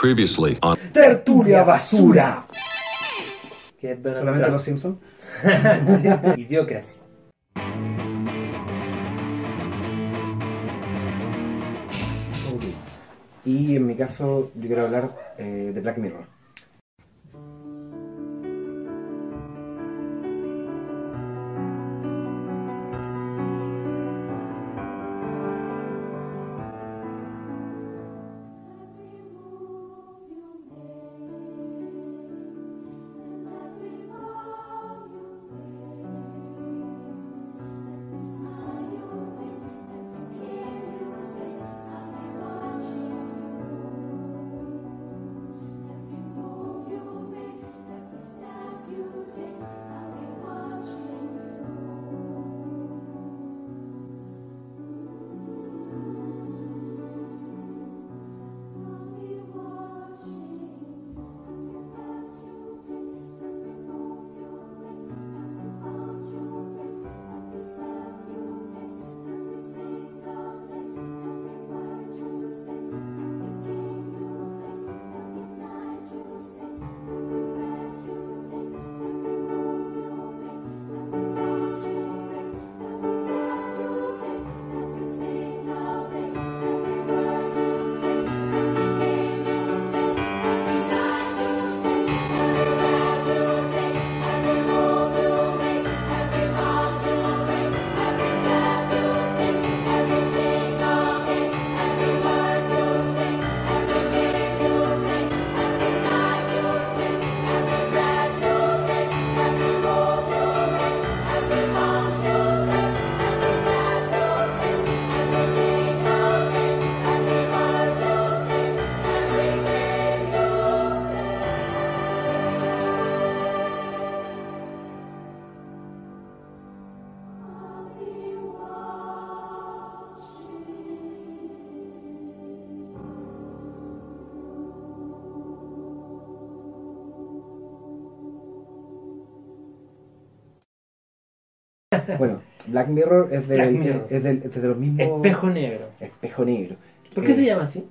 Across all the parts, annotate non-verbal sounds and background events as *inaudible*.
Previously on Tertulia basura. Que es Donald Solamente Trump. los Simpsons. *laughs* Idiocracy. Ok. Y en mi caso, yo quiero hablar eh, de Black Mirror. Bueno, Black Mirror es de, Black Mirror. es del- es de los mismos. Espejo negro. Espejo negro. ¿Por qué Eh, se llama así?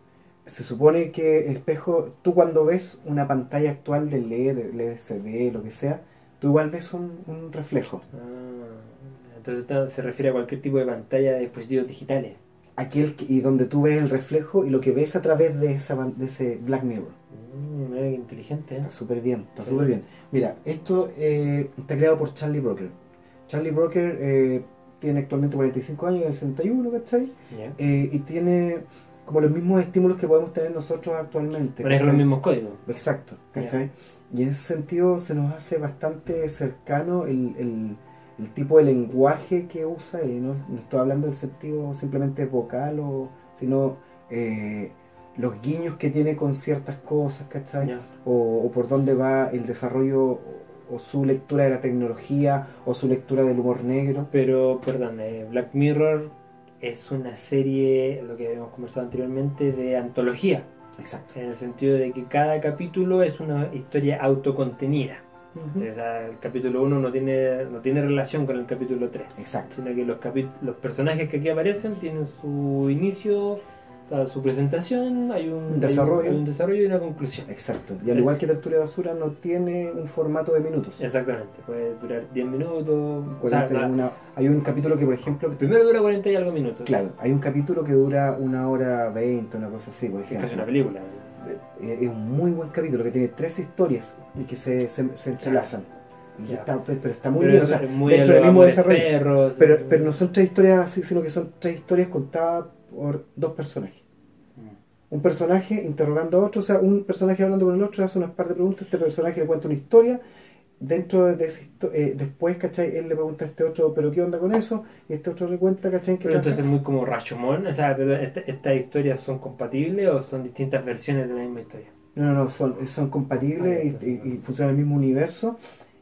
Se supone que espejo, tú cuando ves una pantalla actual de LED, de LCD, lo que sea, tú igual ves un, un reflejo. Ah, entonces se refiere a cualquier tipo de pantalla de dispositivos digitales. Aquel que- y donde tú ves el reflejo y lo que ves a través de, esa, pan- de ese Black Mirror. Mm, inteligente, ¿eh? Está súper bien, está Sí. súper bien. Mira, esto eh, está creado por Charlie Brooker. Charlie Brooker eh, tiene actualmente 45 años, del 61, ¿cachai? Ya. Eh, y tiene como los mismos estímulos que podemos tener nosotros actualmente. Maneja los ¿cachai? mismos códigos. Exacto, ¿cachai? Y en ese sentido se nos hace bastante cercano el, el- el tipo de lenguaje que usa, y no, no estoy hablando del sentido simplemente vocal, o, sino eh, los guiños que tiene con ciertas cosas, ¿cachai? Ya. o, o por dónde va el desarrollo o, su lectura de la tecnología o su lectura del humor negro. Pero, perdón, eh, Black Mirror es una serie, lo que habíamos conversado anteriormente, de antología. Exacto. En el sentido de que cada capítulo es una historia autocontenida. O sea, el capítulo 1 no tiene, no tiene relación con el capítulo 3. Exacto. sino que los, los personajes que aquí aparecen tienen su inicio, o sea, su presentación, hay un, desarrollo. hay un, hay un desarrollo y una conclusión. Exacto. Y al Sí. igual que Tertulia Basura no tiene un formato de minutos. Exactamente, puede durar 10 minutos. o sea, 40 y la- una- hay un capítulo que, por ejemplo, el primero dura 40 y algo minutos. claro, hay un capítulo que dura una hora 20, una cosa así, por Que es ejemplo. casi una película. Eh, Es un muy buen capítulo que tiene tres historias y que se, se, se entrelazan. Y Ya. está, pero está muy Pero bien, o sea, muy dentro del mismo desarrollo. perros, Pero, pero no son tres historias así, sino que son tres historias contadas por dos personajes. Mm. Un personaje interrogando a otro, o sea, un personaje hablando con el otro, hace unas par de preguntas, este personaje le cuenta una historia, dentro de histo- eh, después, ¿cachai? Él le pregunta a este otro, pero ¿qué onda con eso? Y este otro le cuenta, ¿cachai? Que Pero entonces es muy como Rashomon, o sea, esta- ¿estas historias son compatibles o son distintas versiones de la misma historia? No, no, no, son, son compatibles Ah, y, entonces, y- no. y funcionan en el mismo universo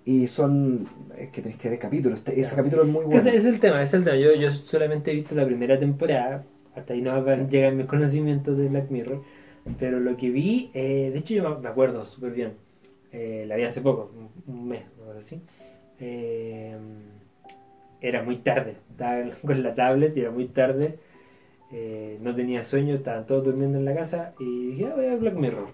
y son, es que tenés que ver capítulos, este- ese capítulo es muy bueno. Ese es el tema, ese es el tema. Yo, yo solamente he visto la primera temporada, hasta ahí no van- llegan mis conocimientos de Black Mirror, pero lo que vi, eh, de hecho yo me- acuerdo súper bien, eh, la vi hace poco, un, mes o algo así, Eh, era muy tarde, estaba *laughs* con la tablet y era muy tarde, eh, no tenía sueño, estaban todos durmiendo en la casa y dije, ah, voy a ver Black Mirror.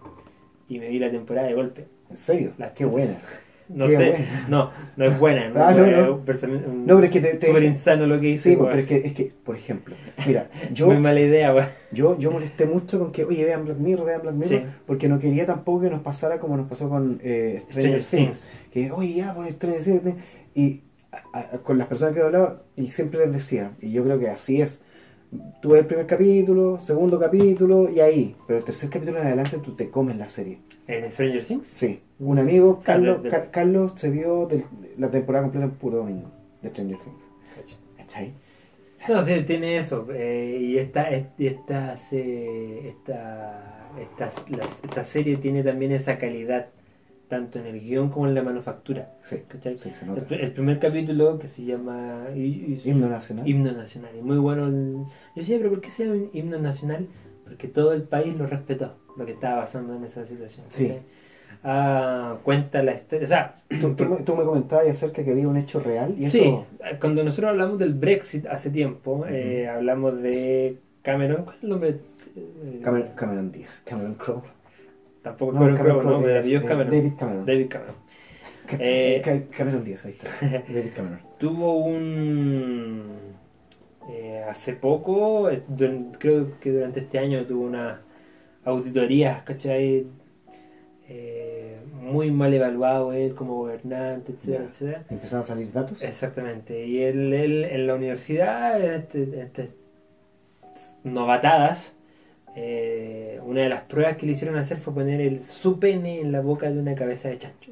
y me vi la temporada de golpe. ¿En serio? La- Qué buena. No Qué sé, buena. no, no es buena, no, Ah, no, es no. pero es que te... te- súper insano lo que hice. sí, pues, pero es que, es que, por ejemplo, mira, *laughs* yo... Muy mala idea, weón. Yo, yo molesté mucho con que, oye, vean Black Mirror, vean Black Mirror, Sí. porque no quería tampoco que nos pasara como nos pasó con eh, Stranger, Stranger Things. Things. Que, oye, ya, pues Stranger Things. Y a- a- con las personas que he hablado, y siempre les decía, y yo creo que así es. Tú ves el primer capítulo, segundo capítulo, y ahí. Pero el tercer capítulo en adelante tú te comes la serie. ¿En Stranger Things? Sí. Un amigo, Carlos, Ca- Carlos se vio del- la temporada completa en puro domingo de Stranger Things. ¿Cachai? No, sí, tiene eso. eh, y esta, est- esta, esta, esta, esta serie tiene también esa calidad, tanto en el guion como en la manufactura. Sí, ¿cachai? sí, se El, nota. pr- el primer capítulo que se llama y- y- Himno nacional. Himno Nacional. Y muy bueno. el- Yo decía, pero ¿por qué se llama Himno Nacional? Porque todo el país lo respetó, lo que estaba pasando en esa situación. Sí. Ah, cuenta la historia. O sea, Tú, tú me, tú me comentabas acerca que había un hecho real y eso... Sí, cuando nosotros hablamos del Brexit hace tiempo, eh, hablamos de Cameron, ¿cuál es el nombre? Eh, Cameron, Cameron Díaz, Cameron Crowe. Tampoco No, Cameron Cameron Crowe, no, es, es eh, Cameron. David Cameron. David Cameron. Ca- Eh, Ca- Cameron Díaz, ahí está. *laughs* David Cameron. Tuvo un... eh, hace poco, creo que durante este año tuvo unas auditorías, ¿cachai? Eh, muy mal evaluado él como gobernante, etcétera, Ya. etcétera. Empezaron a salir datos. Exactamente. Y él, él en la universidad, en este- estas novatadas, eh, una de las pruebas que le hicieron hacer fue poner el su pene en la boca de una cabeza de chancho.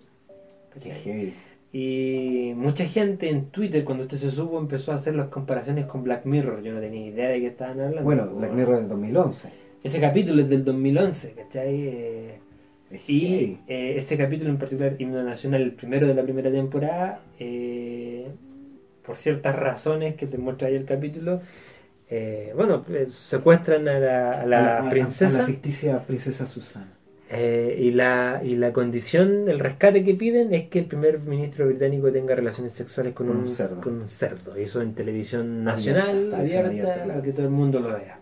Y mucha gente en Twitter, cuando esto se supo, empezó a hacer las comparaciones con Black Mirror. Yo no tenía idea de qué estaban hablando. Bueno, Black Mirror del 2011. Ese capítulo es del 2011, ¿cachai? Eh, y eh, ese capítulo en particular, Himno Nacional, el primero de la primera temporada, eh, por ciertas razones que te muestra ahí el capítulo, eh, bueno, eh, secuestran a la, a la A- a- a- princesa A la ficticia princesa Susana. eh, y, la, y la condición, el rescate que piden es que el primer ministro británico tenga relaciones sexuales con, Con un, un cerdo. con un cerdo. Y eso en televisión nacional, Abierta, televisión abierta, abierta, claro. para que todo el mundo lo vea.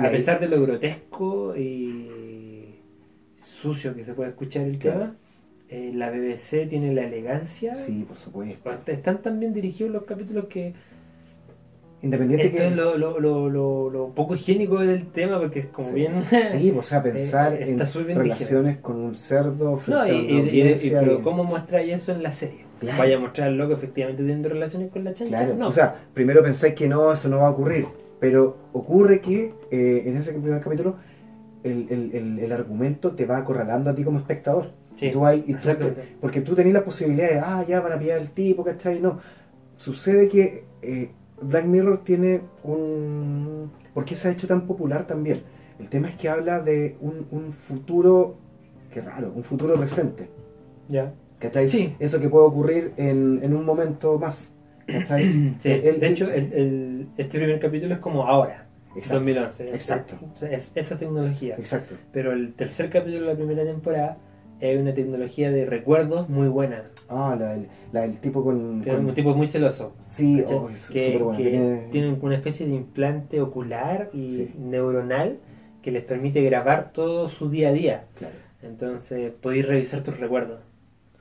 A pesar de lo grotesco y sucio que se puede escuchar el Claro. tema, eh, la BBC tiene la elegancia. Sí, por supuesto. Están tan bien dirigidos los capítulos que Independiente esto que. es lo, lo, lo, lo, poco higiénico del tema porque es como sí. bien... Sí, o sea, *laughs* pensar Eh, en relaciones con un cerdo No, y, a y- una y- pero ¿cómo mostráis eso en la serie? Claro. ¿Vaya a mostrar loco efectivamente teniendo relaciones con la chancha? Claro, no. o sea, primero pensáis que no, eso no va a ocurrir, pero ocurre que eh, en ese primer capítulo el, el- el- el argumento te va acorralando a ti como espectador. Sí, tú hay- tú te- porque tú tenés la posibilidad de, ah, ya van a pillar al tipo, ¿cachai? No, sucede que eh, Black Mirror tiene un... ¿Por qué se ha hecho tan popular también? El tema es que habla de un, un futuro, qué raro, un futuro presente. Ya. ¿Cachai? Sí. Eso que puede ocurrir en, en un momento más. ¿Cachai? *clears throat* Sí, El- de hecho, el, el- este primer capítulo es como ahora, Exacto. 2011. Exacto. O sea, es esa tecnología. Exacto. Pero el tercer capítulo de la primera temporada es una tecnología de recuerdos muy buena. Ah, la del, la del tipo con... Es con- un tipo muy celoso. Sí, oh, es que, súper bueno. que Tiene- tienen una especie de implante ocular y Sí. neuronal que les permite grabar todo su día a día. Claro. Entonces podéis revisar tus recuerdos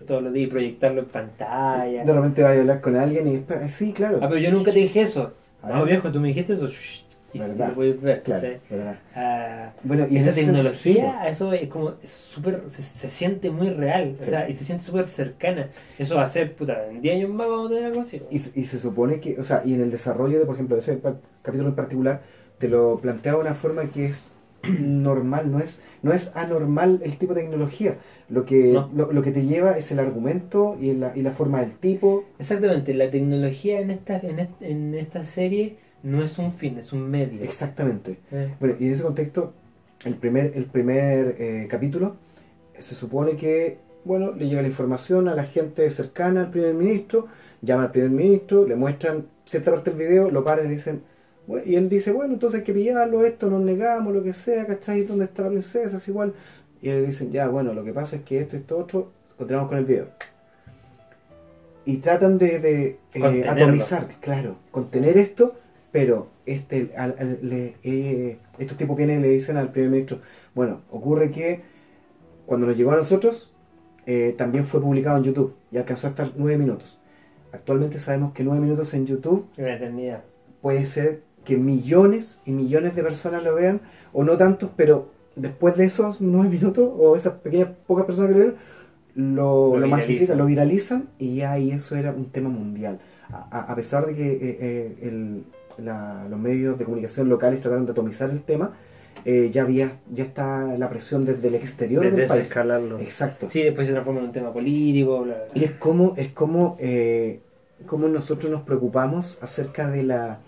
todos los días y proyectarlo en pantalla. De repente vas a hablar con alguien y. Sí, claro. Ah, pero yo nunca te dije eso. No, viejo, tú me dijiste eso. shh, Y ¿Verdad? lo puedes ver. Claro, verdad. Ah, Bueno, y esa tecnología, eso es como es súper, se, se siente muy real, o Sí. sea, y se siente súper cercana. Eso va a ser, puta, en 10 años más vamos a tener algo así. Y, se- y se supone que, o sea, y en el desarrollo de, por ejemplo, de ese capítulo en particular, te lo plantea de una forma que es *clears throat* normal, no es, no es anormal el tipo de tecnología. Lo que, No. lo, lo que te lleva es el argumento y la, y la forma del tipo. Exactamente, la tecnología en esta, en, en esta serie no es un fin, es un medio. Exactamente. Eh, Bueno, y en ese contexto, el primer, el primer eh, capítulo se supone que, bueno, le llega la información a la gente cercana al primer ministro, llama al primer ministro, le muestran cierta parte del video, lo paran y le dicen, y él dice, bueno, entonces hay que pillarlo, esto, nos negamos, lo que sea, ¿cachai? ¿Dónde está la princesa? Es igual. Y le dicen, ya, bueno, lo que pasa es que esto, esto, otro, continuamos con el video. Y tratan de, de eh, atomizar, claro, contener esto, pero este, al- al- le- eh, estos tipos vienen y le dicen al primer ministro, bueno, ocurre que cuando nos llegó a nosotros, eh, también fue publicado en YouTube y alcanzó a estar nueve minutos. Actualmente sabemos que nueve minutos en YouTube Una eternidad. puede ser que millones y millones de personas lo vean, o no tantos, pero después de esos nueve minutos, o esas pequeñas pocas personas que lo vieron, lo, Lo lo masifican, lo viralizan, y ya ahí eso era un tema mundial. A, a- a pesar de que eh, eh, el- la- los medios de comunicación locales trataron de atomizar el tema, eh, ya había ya está la presión desde el exterior Desde del país. Exacto. Sí, después se transforma en un tema político, bla, bla, bla. Y es como, es como, eh, como nosotros nos preocupamos acerca de la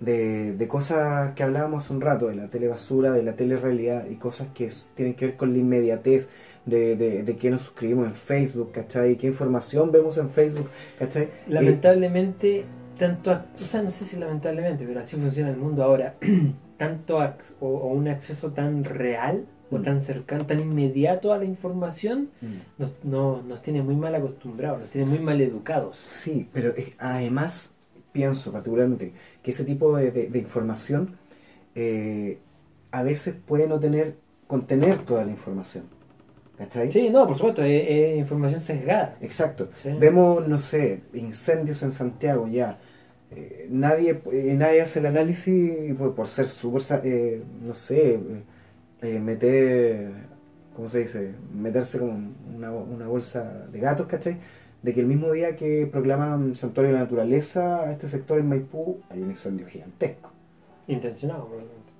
de, de cosas que hablábamos hace un rato, de la telebasura, de la telerrealidad y cosas que tienen que ver con la inmediatez, de, de, de qué nos suscribimos en Facebook, ¿cachai? ¿Qué información vemos en Facebook, ¿cachai? Eh, Lamentablemente, tanto, o sea, no sé si lamentablemente, pero así funciona el mundo ahora, *clears throat* tanto ac- o, o un acceso tan real o Mm. tan cercano, tan inmediato a la información, mm, nos, no- nos tiene muy mal acostumbrados, nos tiene muy mal educados. Sí, pero además pienso particularmente que ese tipo de, de- de información eh, a veces puede no tener, contener toda la información, ¿cachai? Sí, no, por supuesto, es, es información sesgada. Exacto. Sí. Vemos, no sé, incendios en Santiago ya. Eh, nadie, eh, nadie hace el análisis por, por ser súper, eh, no sé, eh, meter, ¿cómo se dice? Meterse como una, una bolsa de gatos, ¿cachai? De que el mismo día que proclaman Santuario de la Naturaleza a este sector en Maipú hay un incendio gigantesco. Intencionado, probablemente.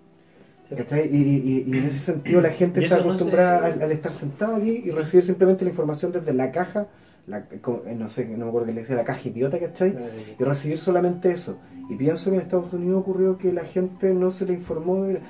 ¿Cachai? Y, y- y en ese sentido la gente está no acostumbrada se- al, al estar sentado aquí y recibir simplemente la información desde la caja, la, eh, no sé, no me acuerdo que le decía la caja idiota, ¿cachai? Y recibir solamente eso. Y pienso que en Estados Unidos ocurrió que la gente no se le informó de...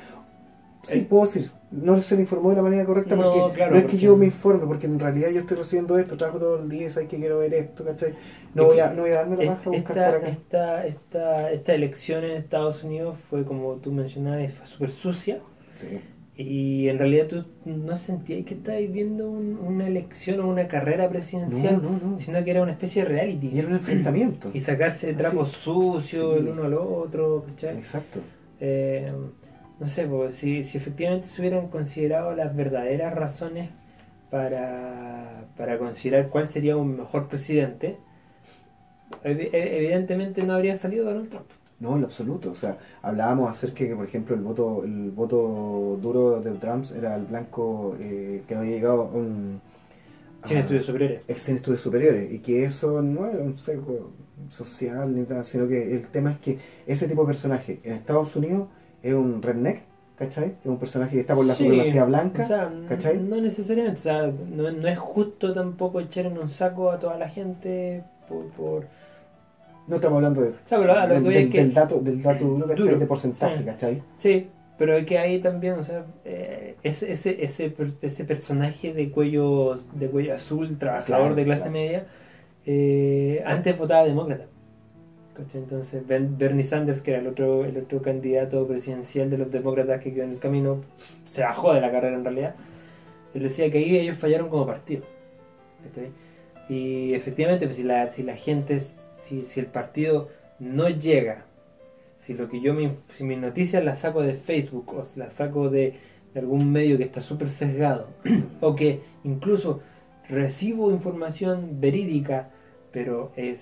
Sí, Eh. puedo decir, no se le informó de la manera correcta No, porque claro, no es que yo me informe, porque en realidad yo estoy recibiendo esto, trabajo todo el día, sabes que quiero ver esto, ¿cachai? No voy a, no voy a darme la baja buscar Esta, por acá. esta, esta, esta elección en Estados Unidos fue, como tú mencionabas, fue súper sucia. Sí. Y en realidad tú no sentías que estabas viendo un- una elección o una carrera presidencial, No, no, no. sino que era una especie de reality. Y era un enfrentamiento. Y sacarse trapos sucios Sí. el uno al otro, ¿cachai? Exacto. Eh, no sé, pues, si, si efectivamente se hubieran considerado las verdaderas razones para, para considerar cuál sería un mejor presidente, e- evidentemente no habría salido Donald Trump. No, en lo absoluto. O sea, hablábamos acerca de que, por ejemplo, el voto, el voto duro de Trump era el blanco eh, que no había llegado a un Sin a- estudios superiores. en estudios superiores y que eso no era un sesgo social ni nada, sino que el tema es que ese tipo de personaje en Estados Unidos es un redneck, ¿cachai? Es un personaje que está por la Sí, supremacía blanca, O sea, ¿cachai? no necesariamente, o sea, no, no es justo tampoco echar en un saco a toda la gente por... por... no estamos hablando de, sea, pero a lo del, que del- es que- del dato, del dato duro, ¿cachai? Duro, de porcentaje, sí. ¿cachai? Sí, pero es que ahí también, o sea, eh, ese, ese, ese, ese personaje de cuello, de cuello azul, trabajador Claro, de clase claro. media, eh, antes votaba demócrata. ¿Cachai? Entonces Ben- Bernie Sanders, que era el otro, el otro candidato presidencial de los demócratas que quedó en el camino, se bajó de la carrera en realidad. Él decía que ahí ellos fallaron como partido. ¿cachai? Y efectivamente, pues, si, la, si la gente, si, si el partido no llega, si lo que yo me, si mis noticias las saco de Facebook o si las saco de, de algún medio que está súper sesgado, *clears throat* o que incluso recibo información verídica, pero es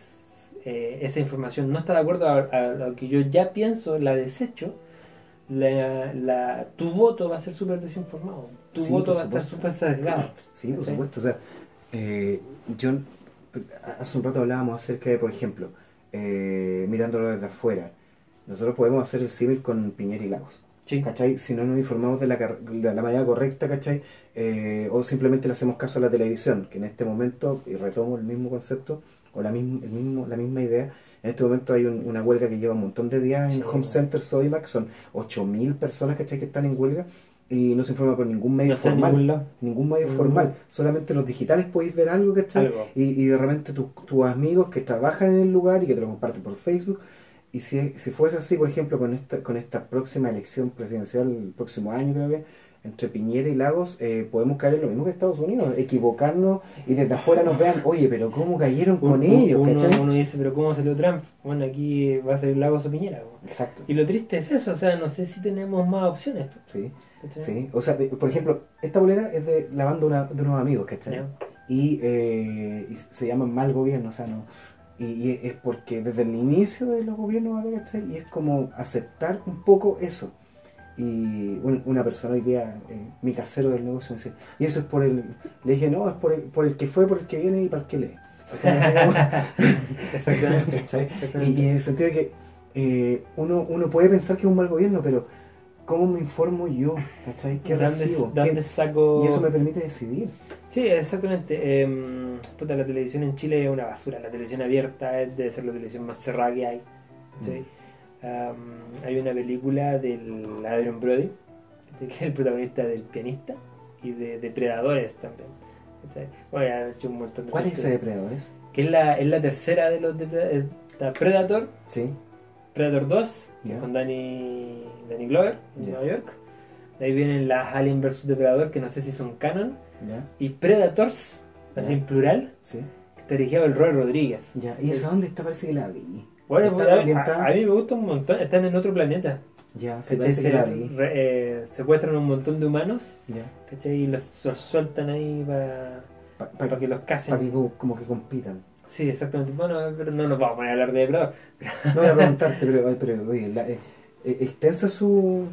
eh, esa información no está de acuerdo a, a lo que yo ya pienso, la desecho, la, la- tu voto va a ser súper desinformado, tu Sí, voto va a estar súper sesgado. Sí, por ¿cachai? supuesto. O sea, eh, yo hace un rato hablábamos acerca de, por ejemplo, eh, mirándolo desde afuera, nosotros podemos hacer el símil con Piñera y Lagos. Sí. ¿Cachai? Si no nos informamos de la, de la manera correcta, ¿cachai? Eh, o simplemente le hacemos caso a la televisión, que en este momento, y retomo el mismo concepto, o la, misma el mismo, la misma idea, en este momento hay un- una huelga que lleva un montón de días en Sí. Home Center Sodimac, son 8.000 personas, ¿cachai? Que están en huelga y no se informa por ningún medio No formal ningún medio Mm. formal, solamente los digitales podéis ver algo, ¿cachai? Algo. Y, y de repente tus tus amigos que trabajan en el lugar y que te lo comparten por Facebook. Y si, si fuese así, por ejemplo, con esta, con esta próxima elección presidencial, el próximo año creo que, entre Piñera y Lagos eh, podemos caer en lo mismo que Estados Unidos, equivocarnos y desde afuera nos vean, oye, pero ¿cómo cayeron con Un- ellos? Uno, dice, pero ¿cómo salió Trump? Bueno, aquí va a salir Lagos o Piñera. Exacto, Y lo triste es eso, o sea, no sé si tenemos más opciones. po, sí, ¿cachai? sí. O sea, por ejemplo, esta bolera es de la banda de, una- de unos amigos, ¿cachai? Y, eh, y se llama mal gobierno, o sea, no. Y, es porque desde el inicio de los gobiernos acá, ¿cachai? Y es como aceptar un poco eso. Y un- una persona hoy día, eh, mi casero del negocio, me decía, y eso es por el. Le dije, no, es por el, por el que fue, por el que viene y para el que lee. *laughs* Exactamente. *laughs* Y, en el sentido de que eh, uno, uno puede pensar que es un mal gobierno, pero ¿cómo me informo yo? ¿Cachai? ¿Qué ¿Dónde- recibo? dónde ¿Qué- saco... Y eso me permite decidir. Sí, exactamente. Em, puta, la televisión en Chile es una basura. La televisión abierta es de ser la televisión más cerrada que hay. ¿sí? Am, hay una película del Adrian Brody, que es el protagonista del pianista y de Depredadores también. ¿sí? Bueno, ya han hecho un montón de ¿Cuál es ese depredadores? Que es la, es la tercera de los Depredadores. Está Predator, Sí. Predator 2, Ya. con Danny, Danny Glover en Ya. Nueva York. De ahí vienen las Alien vs Depredador, que no sé si son canon. Y Predators, así en plural, Sí. que está dirigido el Roy Rodríguez. ¿Y esa dónde está? Parece que la vi. Bueno, ¿Está pues, a- ambientada? a, a mí me gusta un montón. Están en otro planeta. Ya, sí, ¿cachai? parece que Se- la vi. re- eh, secuestran un montón de humanos Ya. ¿cachai? y los, los sueltan ahí para Para que los casen. que como, que compitan. Sí, exactamente. Bueno, pero no nos vamos a poner a hablar de Depredador. No voy a preguntarte, pero, pero oye, la, eh, eh, extensa su.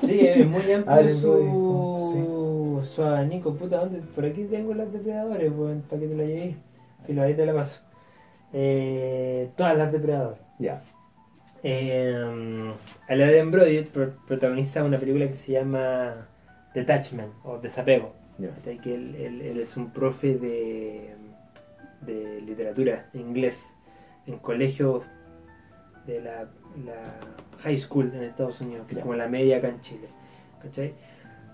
Sí, es muy *laughs* amplio Adrian su, su abanico. Puta, ¿dónde? Por aquí tengo las Depredadores, weón, para que te la lleves. Filo, ahí te la paso. Eh, todas las Depredadores. Ya. Eh, Adrian Brody pro- protagoniza una película que se llama Detachment o Desapego. Que él, él- él es un profe de, de literatura inglés en colegios de la, la high school en Estados Unidos, que es como la media acá en Chile. ¿cachai?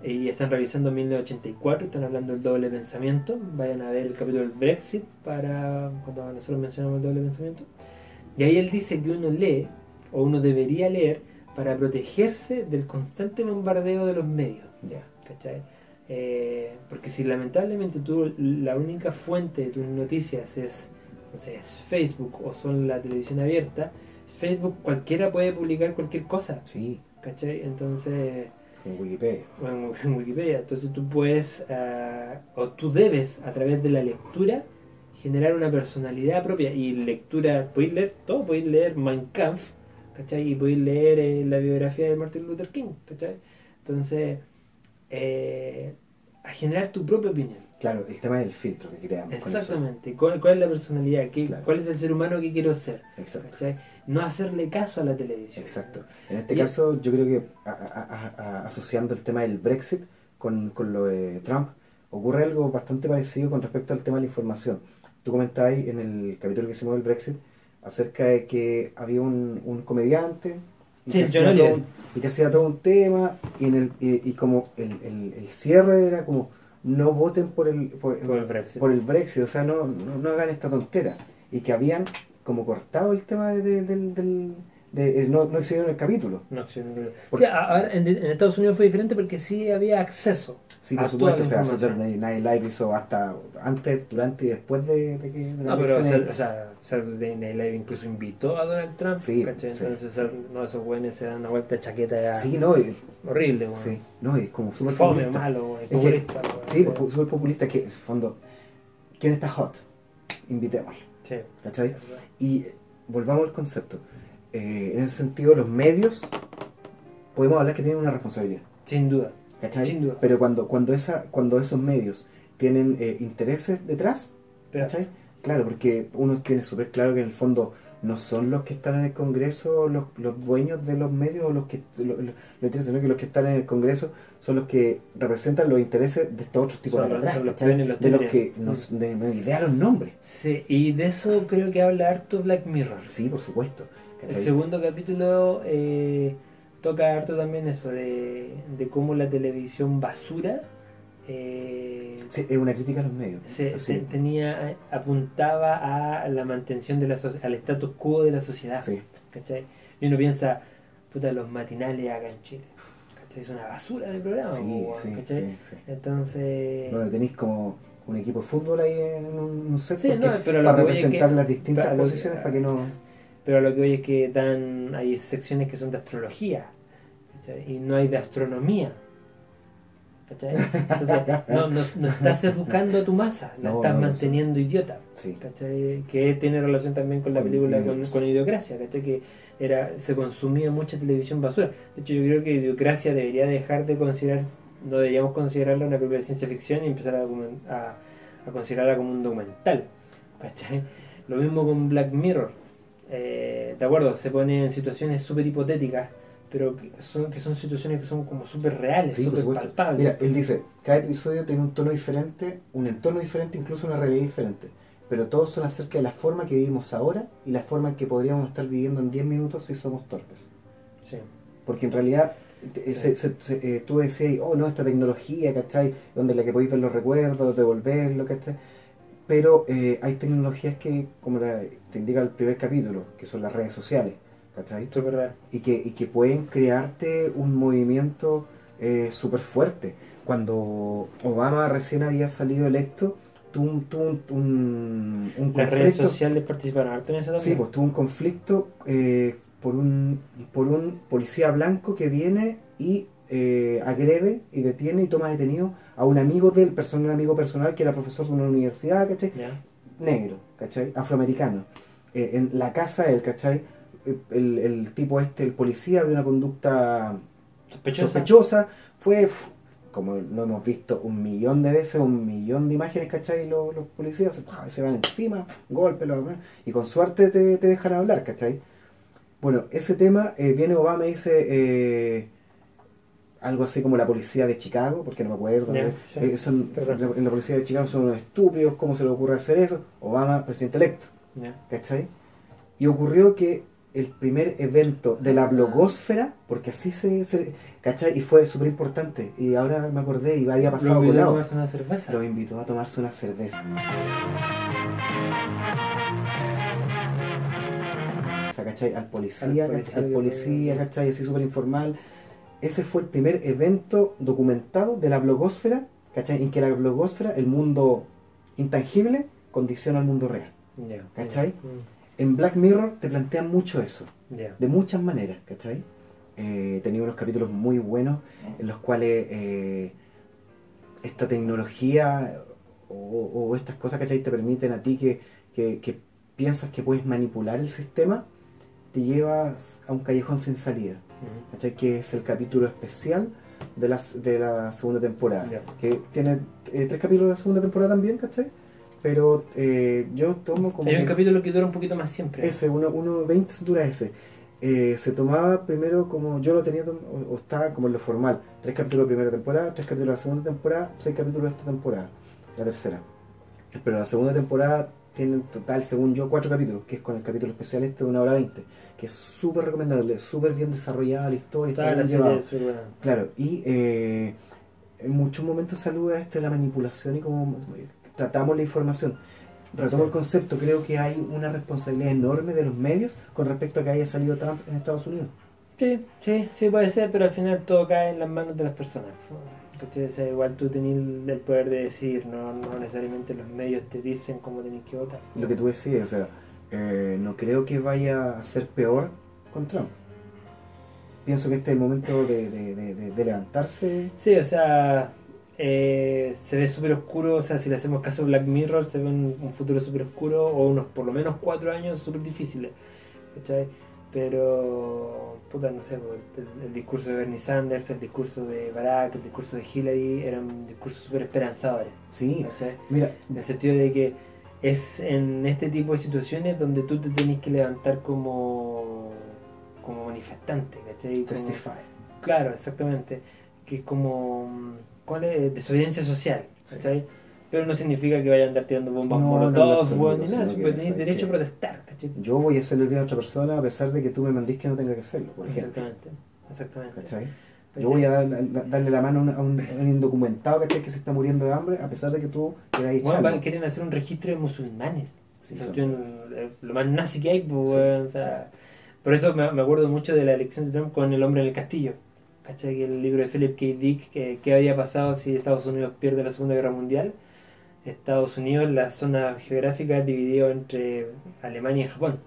Y están revisando 1984, están hablando del doble pensamiento. Vayan a ver el capítulo del Brexit para cuando nosotros mencionamos el doble pensamiento. Y ahí él dice que uno lee, o uno debería leer, para protegerse del constante bombardeo de los medios. Ya. ¿cachai? Eh, porque si lamentablemente tú la única fuente de tus noticias es, no sé, es Facebook o son la televisión abierta, Facebook cualquiera puede publicar cualquier cosa, Sí, ¿cachai? Entonces, como Wikipedia. en, en Wikipedia, entonces tú puedes, ah, o tú debes a través de la lectura generar una personalidad propia y lectura, podéis leer todo, podéis leer Mein Kampf, ¿cachai? Y podéis leer eh, la biografía de Martin Luther King, ¿cachai? Entonces, eh, a generar tu propia opinión. Claro, el tema del filtro que creamos con eso. Exactamente. ¿Cuál, cuál es la personalidad? ¿Qué- Claro. ¿Cuál es el ser humano que quiero ser? Exacto. ¿cachai? No hacerle caso a la televisión. Exacto. En este Y- caso, yo creo que a- a- a- a- asociando el tema del Brexit con, con lo de Trump, ocurre algo bastante parecido con respecto al tema de la información. Tú comentabas en el capítulo que hicimos del Brexit acerca de que había un, un comediante y, Sí, que hacía todo un, y que hacía todo un tema y, en el, y, y como el, el- el cierre era como no voten por el, por, Por el Brexit. por el Brexit, o sea, no, no, no hagan esta tontera. Y que habían como cortado el tema de, de- del... del- de- eh, no, no exhibieron el capítulo. No, acción no- Por- Sí, a- en, en Estados Unidos fue diferente porque sí había acceso. Sí, por supuesto, o sea. Saturday Night Live hizo hasta antes, durante y después de, de que... de No, pero elecciones. o sea, Saturday Night Live incluso invitó a Donald Trump. Sí, ¿cachai? sí. Entonces, no, esos güeyes se dan una vuelta de chaqueta ya Sí, no, y- horrible, güey. sí, no, y es como súper populista. malo, güey, que- populista. güey. Sí, pues, súper populista, que en el fondo, ¿quién está hot? Invitémoslo, Sí. ¿cachai? Y volvamos al concepto. Eh, en ese sentido, los medios, podemos hablar que tienen una responsabilidad. Sin duda. ¿Cachai? Pero cuando, cuando, esa, cuando esos medios tienen eh, intereses detrás. Claro, porque uno tiene súper claro que en el fondo no son los que están en el Congreso los, los dueños de los medios o los que lo, lo- lo sino que los que están en el Congreso son los que representan los intereses de estos otros tipos Son de los- atrás, los de los que nos de, de idea los nombres. Sí, y de eso creo que habla harto Black Mirror. Sí, por supuesto. El segundo capítulo eh, toca harto también eso de, de cómo la televisión basura eh, Sí, es una crítica a los medios. se, te- tenía apuntaba a la mantención de la soci- al status quo de la sociedad Sí. ¿cachai? y uno piensa puta los matinales acá en Chile ¿cachai? Es una basura de programa, Sí, sí, ¿cachai? sí, sí. Entonces... Donde tenéis como un equipo de fútbol ahí en un, set Sí, no, pero para representar que- las distintas para lo que- posiciones para que no... Pero lo que voy es que dan, hay secciones que son de astrología ¿cachai? y no hay de astronomía. ¿cachai? Entonces, no, no, no estás educando a tu masa, la No, estás manteniendo idiota. Sí, ¿cachai? Que tiene relación también con la película con, Idiocracia. con Idiocracia, ¿cachai? Que era, se consumía mucha televisión basura. De hecho, yo creo que Idiocracia debería dejar de considerar, no deberíamos considerarla una película de ciencia ficción y empezar a, a considerarla como un documental. ¿cachai? Lo mismo con Black Mirror. Eh, de acuerdo, se pone en situaciones súper hipotéticas, pero que son, que son situaciones que son como súper reales, sí, súper supuesto. palpables. Mira, él dice, cada episodio tiene un tono diferente, un entorno diferente, incluso una realidad diferente. Pero todos son acerca de la forma que vivimos ahora y la forma en que podríamos estar viviendo en 10 minutos si somos torpes. Sí. Porque en realidad Sí. eh, se- se- se- eh, tú decías, oh no, esta tecnología, ¿cachai? Donde la que podéis ver los recuerdos, devolverlo, ¿cachai? Pero eh, hay tecnologías que, como la- te indica el primer capítulo, que son las redes sociales, ¿cachai? Súper real. Y que, y que pueden crearte un movimiento eh, súper fuerte. Cuando Obama recién había salido electo, tuvo un, tuvo un, un, un Las redes conflicto. sociales participaron harto en eso también. Sí, pues tuvo un conflicto eh, por, un, por un policía blanco que viene y eh, agrede y detiene y toma detenido a un amigo del personal, amigo personal que era profesor de una universidad, ¿cachai? Ya. Negro, ¿cachai? Afroamericano. Eh, en la casa del, ¿cachai? El, el tipo este, el policía, de una conducta Sospechosa. sospechosa, fue, como lo hemos visto un millón de veces, un millón de imágenes, ¿cachai? Los, los policías ¡pah! se van encima, golpe, lo- y con suerte te, te dejan hablar, ¿cachai? Bueno, ese tema, eh, viene Obama y dice eh, algo así como la policía de Chicago, porque no me acuerdo, sí. Eh, son, la, la policía de Chicago son unos estúpidos, ¿cómo se le ocurre hacer eso? Obama, presidente electo. Ya. ¿cachai? Y ocurrió que el primer evento de la blogósfera, porque así se, se- ¿cachai? Y fue súper importante, y ahora me acordé y había pasado por invitó a lado. tomarse una cerveza. Lo invitó a tomarse una cerveza. ¿cachai? Al policía, Al ¿cachai? policía al policía, ¿cachai? Así súper informal. Ese fue el primer evento documentado de la blogósfera, ¿cachai? En que la blogósfera, el mundo intangible, condiciona al mundo real. ¿Cachai? Mm, En Black Mirror te plantean mucho eso, Ya. de muchas maneras, ¿cachai? Eh, tenía unos capítulos muy buenos en los cuales eh, esta tecnología o, o estas cosas, ¿cachai? Te permiten a ti que, que- que piensas que puedes manipular el sistema, te llevas a un callejón sin salida. ¿cachai? Que es el capítulo especial de la, de la segunda temporada, Ya. que tiene eh, tres capítulos de la segunda temporada también, ¿cachai? Pero eh, yo tomo como... Hay un que- capítulo que dura un poquito más siempre. ese, 1.20 se dura ese. Eh, se tomaba primero como yo lo tenía, o, o estaba como en lo formal. Tres capítulos de primera temporada, tres capítulos de la segunda temporada, seis capítulos de esta temporada, la tercera. Pero la segunda temporada tiene en total, según yo, cuatro capítulos, que es con el capítulo especial este de una hora veinte, que es súper recomendable, súper bien desarrollada la historia, está bien llevada. Claro, y eh, en muchos momentos saluda este la manipulación y como tratamos la información. Retomo Sí. el concepto, creo que hay una responsabilidad enorme de los medios con respecto a que haya salido Trump en Estados Unidos. Sí, sí, sí puede ser, pero al final todo cae en las manos de las personas. O sea, igual tú tenés el poder de decir, no, no necesariamente los medios te dicen cómo tenés que votar. Lo que tú decías, o sea, eh, no creo que vaya a ser peor con Trump. Pienso que este es el momento de, de- de- de- de levantarse. Sí, o sea, eh, se ve súper oscuro, o sea, si le hacemos caso a Black Mirror, se ve un, un futuro súper oscuro o unos por lo menos cuatro años súper difíciles, ¿cachai? Pero, puta, no sé, pues, el, el discurso de Bernie Sanders, el discurso de Barack, el discurso de Hillary, eran discursos súper esperanzadores, Sí, ¿cachai? mira, En el sentido de que es en este tipo de situaciones donde tú te tenés que levantar como, como manifestante, ¿cachai? Como- testify. Claro, exactamente. Que es como. ¿Cuál es? Desobediencia social. Sí. ¿cachai? Pero no significa que vayan a andar tirando bombas No, no, molotov, absoluto, weón, ni nada. Pues tenés ¿sabes derecho a protestar, ¿cachai? Yo voy a hacerle el bien a otra persona a pesar de que tú me mandís que no tenga que hacerlo, por ejemplo. Exactamente. Exactamente. ¿Cachai? Yo voy a dar- la- darle la mano a un, a un- indocumentado ¿cachai? que se está muriendo de hambre a pesar de que tú quedas ahí Bueno, van- quieren hacer un registro de musulmanes. Sí, son- cuestión, eh, lo más nazi que hay, pues, Sí, o sea, Por eso me, me acuerdo mucho de la elección de Trump con el hombre en el castillo. ¿Cachai? El libro de Philip K. Dick, que, qué había pasado si Estados Unidos pierde la Segunda Guerra Mundial. Estados Unidos, la zona geográfica dividido entre Alemania y Japón.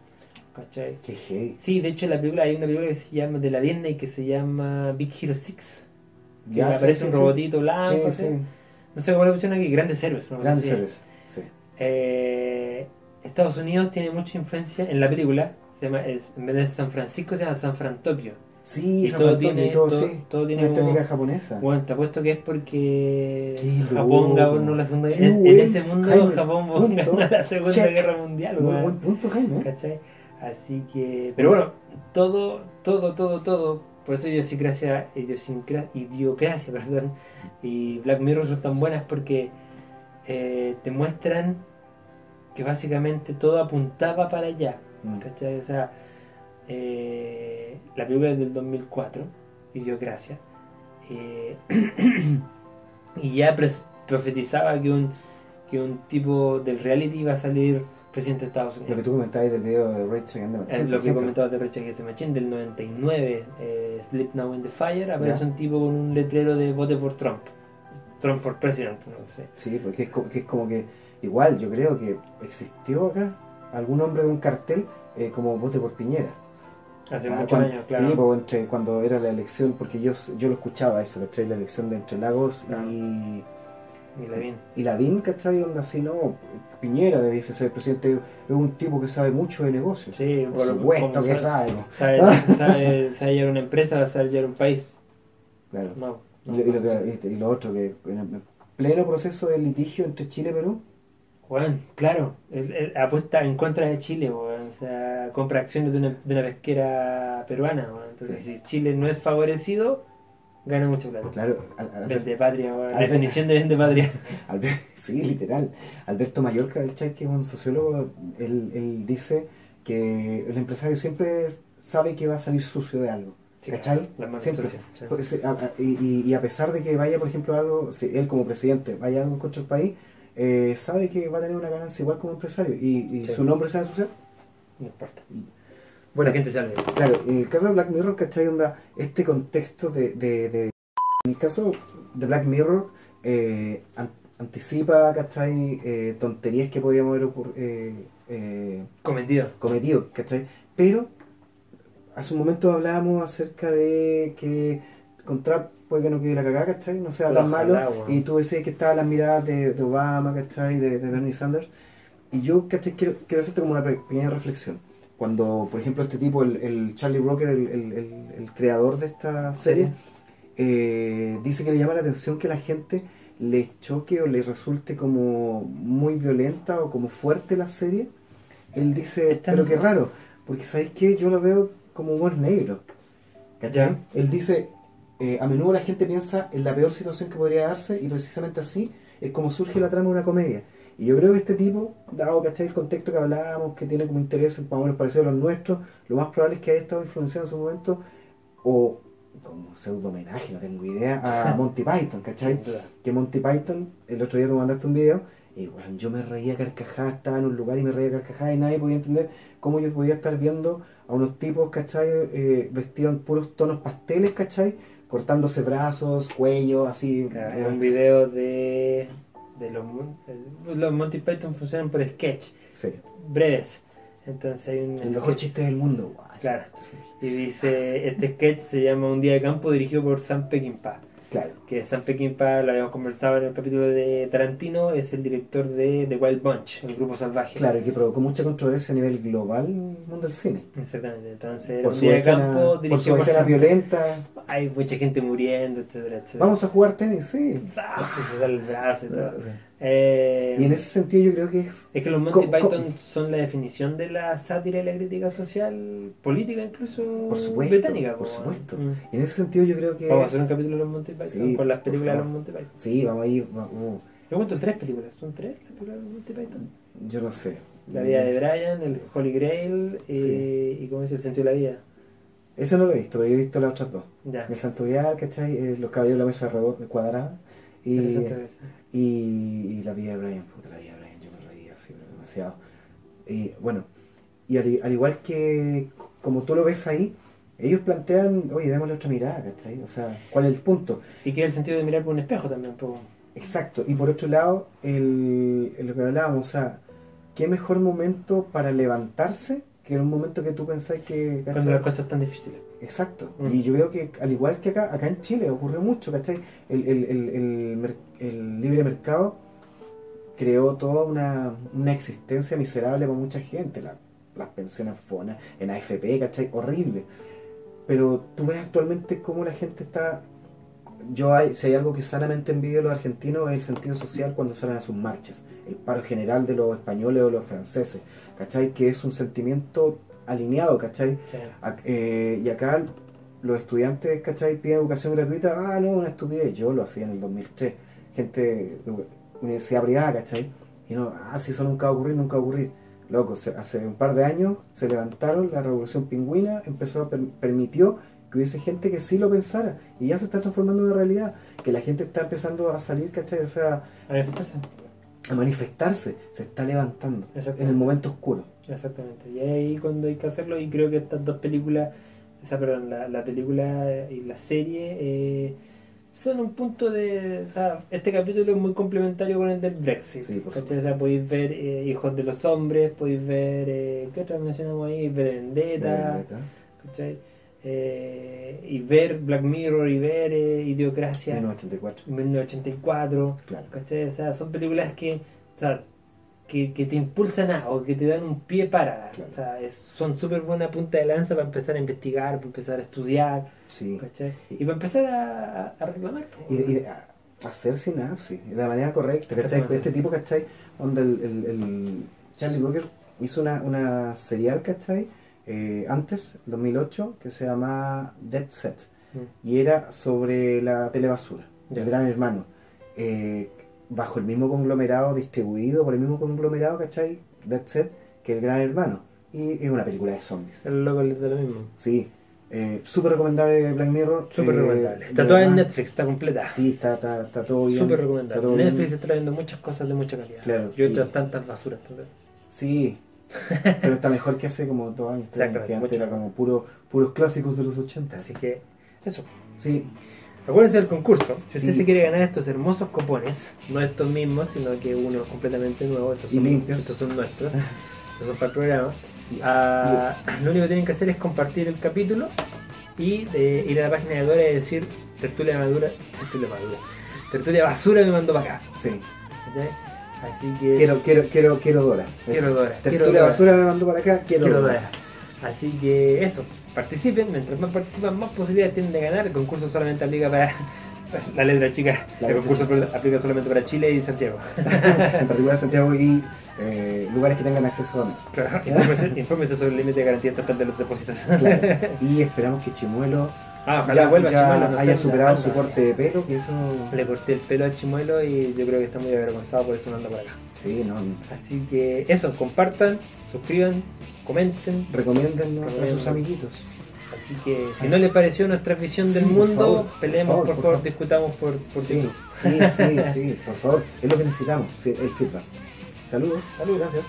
¿Cachai? Qué heavy. Sí, de hecho en la película hay una película que se llama de la Disney que se llama Big Hero 6. Que Ya, aparece sí, un sí. robotito blanco. Sí, sí. No sé cómo le pusieron aquí, Grandes Héroes. Grandes héroes. Sí. Eh, Estados Unidos tiene mucha influencia en la película. Se llama, es- en vez de San Francisco se llama San Fran Tokio. Sí, Y todo tiene- y todo, todo- sí. todo tiene Una como- estética japonesa. Bueno, te apuesto que es porque Qué Japón ganó la segunda es- En ese mundo Jaime, Japón punto. ganó la segunda Check. guerra mundial. Muy buen punto, Jaime. ¿Cachai? Así que. Pero bueno, todo, todo, todo, todo. Por eso idiosincrasia, idiosincra- idiocracia, *laughs* perdón, y Black Mirror son tan buenas porque eh, te muestran que básicamente todo apuntaba para allá. Mm. ¿Cachai? O sea, eh, la película es del 2004, Idiocracia, eh, *clears throat* y ya profetizaba que un, que un tipo del reality iba a salir presidente de Estados Lo Unidos. que tú comentabas del video de Rage Against the Machine, Es por lo que ejemplo. comentaba de Rage Against the Machine del 99, eh, Sleep Now in the Fire, aparece Ya. un tipo con un letrero de vote por Trump. Trump for President, no sé. Sí, porque es como, que es como que igual yo creo que existió acá algún hombre de un cartel eh, como vote por Piñera. Hace Ah, muchos cuando- años, claro. Sí, pues, entre, cuando era la elección, porque yo, yo lo escuchaba eso, ¿cachai? La elección de Entre Lagos Claro. y, Y Lavín. y Lavín, ¿cachai? Onda así, no, Piñera debiese ser presidente, es un tipo que sabe mucho de negocios. Sí, por supuesto que sabe. Sabe, *laughs* sabe, sabe llevar una empresa, sabe llevar un país. Claro. No. Y, lo- y lo que- y lo otro, que en el pleno proceso de litigio entre Chile y Perú, Bueno, claro, él- él apuesta en contra de Chile, weón. Sea, compra acciones de una, de una pesquera peruana. Entonces, Sí. si Chile no es favorecido, gana mucho plata. claro, al- al- Vende patria. Al- definición de vende patria. *laughs* Sí, literal. Alberto Mallorca, el que es un sociólogo, él, él dice que el empresario siempre sabe que va a salir sucio de algo. Sí, ¿Cachai? Las Siempre. sucias, sí. Pues, eh, y, a pesar de que vaya, por ejemplo, algo, si él como presidente vaya algo contra el país, eh, sabe que va a tener una ganancia igual como empresario y, y Sí. su nombre se va a. No importa. Bueno, la gente olvida. Claro, en el caso de Black Mirror, ¿cachai? Onda, este contexto de, de, de- En el caso de Black Mirror, eh, an- anticipa, ¿cachai? Eh, tonterías que podríamos haber eh, eh, Cometido. cometido, ¿cachai? Pero, hace un momento hablábamos acerca de que con Trump puede que no quede la cagada, ¿cachai? No sea Pero tan ojalá, malo. weón. Y tú decías que estaban las miradas de, de Obama, ¿cachai? De, de Bernie Sanders. Y yo, ¿cachai? Quiero, quiero hacerte como una pe- pequeña reflexión. Cuando, por ejemplo, este tipo, el, el Charlie Rocker, el, el- el- creador de esta serie, eh, dice que le llama la atención que la gente le choque o le resulte como muy violenta o como fuerte la serie. Él dice, Está pero qué raro, porque ¿sabéis qué? Yo lo veo como humor negro. ¿Cachai? Ya. Él dice, eh, a menudo la gente piensa en la peor situación que podría darse y precisamente así es como surge la trama de una comedia. Y yo creo que este tipo, dado ¿cachai? el contexto que hablábamos, que tiene como intereses más o menos parecidos a los nuestros, lo más probable es que haya estado influenciado en su momento o como pseudo homenaje, no tengo idea, a *laughs* Monty Python, ¿cachai? Que Monty Python, el otro día tú mandaste un video, y bueno, yo me reía carcajada, estaba en un lugar y me reía carcajada y nadie podía entender cómo yo podía estar viendo a unos tipos, ¿cachai? Eh, vestidos en puros tonos pasteles, ¿cachai? Cortándose brazos, cuello, así. Claro, eh, un video de, de los, Mon- los Monty Python funcionan por sketch, sí, breves. Entonces hay un el mejor chiste del mundo. Claro. Y dice, este sketch se llama Un día de campo dirigido por Sam Peckinpah. Claro, Que Sam Peckinpah, lo habíamos conversado en el capítulo de Tarantino, es el director de The Wild Bunch, el grupo salvaje. claro, que provocó mucha controversia a nivel global en el mundo del cine. Exactamente, entonces Por su día escena, campo por su por, escena violenta. Hay mucha gente muriendo, etcétera, etcétera. Vamos a jugar tenis, sí. Se sale el brazo y todo. Sí. Eh, Y en ese sentido yo creo que es Es que los Monty Python son la definición de la sátira y la crítica social, política incluso Por supuesto, británica. por po, supuesto. mm. En ese sentido yo creo que Vamos a hacer un capítulo de los Monty Python Sí, con las películas de los. Monty Python. Sí, vamos a ir... va- uh, Yo cuento tres películas, ¿son tres las películas de los Monty Python? yo no sé. La vida de Brian, el Holy Grail y, Sí. y ¿cómo es el sentido de la vida? Ese no lo he visto, pero yo he visto las otras dos. Ya. El Santorial, ¿cachai? Eh, los caballeros de la mesa cuadrada. Y, Y, y la vida de Brian, puta, la vida de Brian, yo me reía así, pero demasiado. Y bueno, y al, al igual que como tú lo ves ahí, Ellos plantean, oye, démosle otra mirada, ¿cachai? O sea, ¿cuál es el punto? Y que es el sentido de mirar por un espejo también. po. Exacto, y por otro lado, el, el- lo que hablábamos, o sea, ¿qué mejor momento para levantarse que en un momento que tú pensás que... Cuando ¿cachai? las cosas están difíciles. Exacto, Mm. y yo creo que al igual que acá, acá en Chile ocurrió mucho, ¿cachai? El, el, el, libre mercado creó toda una, una existencia miserable para mucha gente, la- las pensiones FONA, en AFP, ¿cachai? Horrible. Pero tú ves actualmente cómo la gente está... Yo hay, si hay algo que sanamente envidio a los argentinos es el sentido social cuando salen a sus marchas, el paro general de los españoles o los franceses, ¿cachai? Que es un sentimiento alineado, ¿cachai? Eh, y acá los estudiantes, ¿cachai? Piden educación gratuita. Ah, no, una estupidez. Yo lo hacía en el 2003. Gente de universidad privada, ¿cachai? Y no, ah, si eso nunca va a ocurrir, nunca va a ocurrir. Loco, se- hace un par de años se levantaron, la revolución pingüina empezó a per- permitió que hubiese gente que sí lo pensara. Y ya se está transformando en realidad. Que la gente está empezando a salir, ¿cachai? O sea, a manifestarse. a manifestarse. Se está levantando. En el momento oscuro. Exactamente. Y ahí cuando hay que hacerlo, y creo que estas dos películas, esa perdón, la, la película y la serie, eh, son un punto de. O sea, este capítulo es muy complementario con el del Brexit. Sí, por ¿cachai? O sea, podéis ver eh, Hijos de los Hombres, podéis ver. Eh, ¿Qué otras mencionamos ahí? Ver Vendetta. Vendetta. ¿cachai? Eh, y ver Black Mirror y ver eh, Idiocracia 1984. 1984. Claro. ¿cachai? O sea, son películas que, o sea, que, que te impulsan a, o que te dan un pie para. Claro. O sea, es- son súper buena punta de lanza para empezar a investigar, para empezar a estudiar. Y para empezar a, reclamar. y, y a- hacer sinapsis de la manera correcta. Este tipo, ¿cachai? Donde el, el- el Charlie Brooker hizo una, una serial, ¿cachai? Eh, antes, 2008, que se llama Dead Set, Mm. y era sobre la telebasura, Ya. el gran hermano, eh, bajo el mismo conglomerado, distribuido por el mismo conglomerado, ¿cachai? Dead Set, que el gran hermano, y es una película de zombies. El loco es de lo mismo. Sí, eh, súper recomendable Black Mirror. Súper eh, recomendable. Está toda en. Netflix, está completa. Sí, está, está, está todo bien. Súper recomendable. todo bien. Netflix está trayendo muchas cosas de mucha calidad. Claro, Y otras y- tantas basuras también. Sí, *laughs* pero está mejor que hace como dos años, que antes mucho era como puro, puros clásicos de los 80. Así que, eso. Sí, Acuérdense del concurso. Si usted se quiere ganar estos hermosos copones, no estos mismos, sino que uno completamente nuevo, estos Y son, limpios. estos son nuestros, *laughs* estos son para el programa. Ah, lo único que tienen que hacer es compartir el capítulo y eh, ir a la página de Dora y decir tertulia madura, tertulia madura, tertulia basura me mandó para acá. sí. Así que Quiero, quiero, quiero, quiero Dora. quiero Dora, quiero Tertulia Dora, basura me mandó para acá, quiero, quiero Dora. Dora. Así que eso, participen, mientras más participan, más posibilidades tienen de ganar. El concurso solamente aplica para la letra chica. La el concurso aplica solamente para Chile y Santiago. *laughs* en particular Santiago y eh, lugares que tengan acceso a mí. Claro, infórmese sobre el límite de garantía total de los depósitos. Claro. *laughs* Y esperamos que Chimuelo Ah, ojalá ya, vuelva ya Chimuelo, no haya superado su corte de pelo, que eso... Le corté el pelo a Chimuelo y yo creo que está muy avergonzado por eso no anda por acá. Sí, no, Así que eso, compartan, suscriban, comenten. recomiéndennos a sus amiguitos. Así que si no les pareció nuestra visión del Sí, mundo, por peleemos, favor, por por favor, favor. discutamos por, por Sí, YouTube. sí, sí, sí, por favor, es lo que necesitamos, sí, el feedback. Saludos, Saludos. gracias.